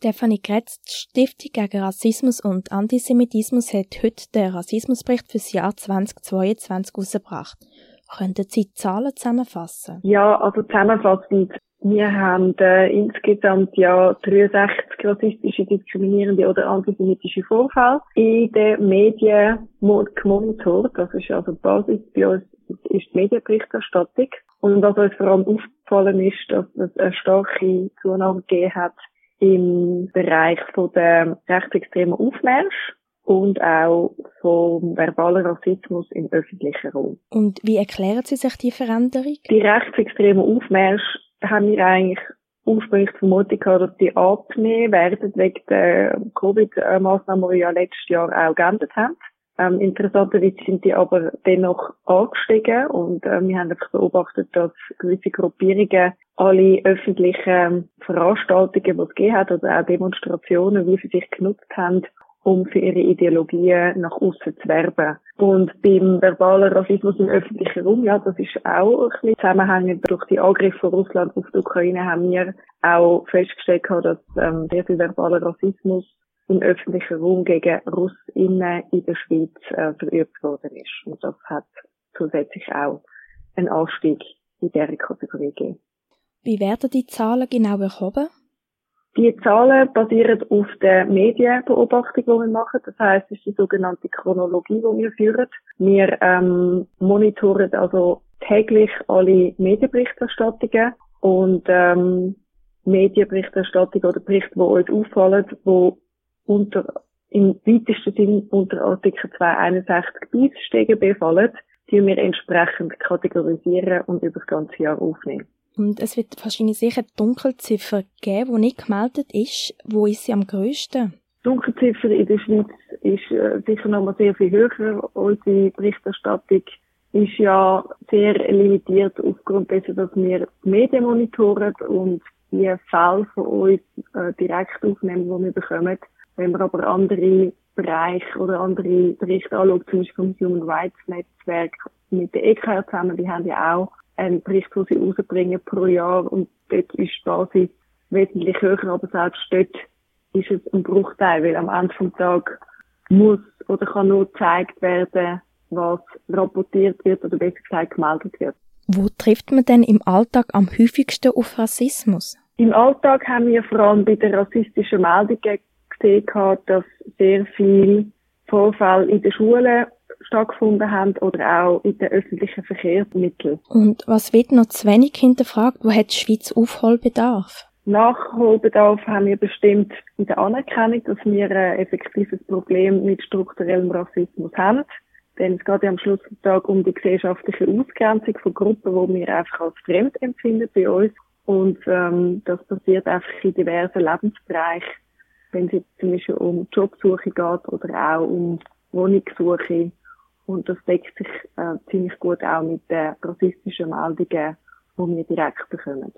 Stefanie Kretz, die Stiftung gegen Rassismus und Antisemitismus hat heute den Rassismusbericht fürs Jahr 2022 herausgebracht. Könnten Sie Zahlen zusammenfassen? Ja, also zusammenfassend. Wir haben äh, insgesamt ja 63 rassistische, diskriminierende oder antisemitische Vorfälle in den Medien gemonitort. Das ist also die Basis bei uns, ist die Medienberichterstattung. Und was uns vor allem aufgefallen ist, dass es eine starke Zunahme gegeben hat im Bereich von der rechtsextremen Aufmarsch und auch vom verbalen Rassismus im öffentlichen Raum. Und wie erklären Sie sich die Veränderung? Die rechtsextremen Aufmarsch haben wir eigentlich ursprünglich die Vermutung gehabt, dass die abnehmen werden wegen der Covid-Maßnahmen, die wir ja letztes Jahr auch geändert haben. Ähm, interessanterweise sind die aber dennoch angestiegen und äh, wir haben einfach beobachtet, dass gewisse Gruppierungen alle öffentlichen Veranstaltungen, die es gegeben hat, oder auch Demonstrationen, wie sie sich genutzt haben, um für ihre Ideologien nach außen zu werben. Und beim verbalen Rassismus im öffentlichen Raum, ja, das ist auch ein bisschen zusammenhängend. Durch die Angriffe von Russland auf die Ukraine haben wir auch festgestellt, dass ähm, sehr viel verbaler Rassismus im öffentlichen Raum gegen Russinnen in der Schweiz äh, verübt worden ist. Und das hat zusätzlich auch einen Anstieg in dieser Kategorie gegeben. Wie werden die Zahlen genau erhoben? Die Zahlen basieren auf der Medienbeobachtung, die wir machen. Das heißt, es ist die sogenannte Chronologie, die wir führen. Wir ähm, monitoren also täglich alle Medienberichterstattungen und ähm, Medienberichterstattungen oder Berichte, die uns auffallen, die unter, im weitesten Sinn unter Artikel 261 bis StGB fallen, die wir entsprechend kategorisieren und über das ganze Jahr aufnehmen. Und es wird wahrscheinlich sicher Dunkelziffer geben, die nicht gemeldet ist. Wo ist sie am grössten? Dunkelziffer in der Schweiz ist äh, sicher noch mal sehr viel höher. Unsere Berichterstattung ist ja sehr limitiert aufgrund dessen, dass wir Medien monitoren und die Fälle von uns äh, direkt aufnehmen, die wir bekommen. Wenn wir aber andere Bereiche oder andere Berichte anschauen, zum Beispiel vom Human Rights Netzwerk mit der EKR zusammen, die haben ja auch einen Bericht, den sie rausbringen pro Jahr und dort ist die Basis wesentlich höher, aber selbst dort ist es ein Bruchteil, weil am Ende des Tages muss oder kann nur gezeigt werden, was rapportiert wird oder besser gesagt gemeldet wird. Wo trifft man denn im Alltag am häufigsten auf Rassismus? Im Alltag haben wir vor allem bei den rassistischen Meldungen gesehen, dass sehr viel Vorfälle in den Schulen stattgefunden haben oder auch in den öffentlichen Verkehrsmitteln. Und was wird noch zu wenig hinterfragt? Wo hat die Schweiz Aufholbedarf? Nachholbedarf haben wir bestimmt in der Anerkennung, dass wir ein effektives Problem mit strukturellem Rassismus haben. Denn es geht ja am Schluss des Tages um die gesellschaftliche Ausgrenzung von Gruppen, die wir einfach als fremd empfinden bei uns. Und ähm, das passiert einfach in diversen Lebensbereichen wenn es zum Beispiel um Jobsuche geht oder auch um Wohnungssuche. Und das deckt sich äh, ziemlich gut auch mit den rassistischen Meldungen, die wir direkt bekommen.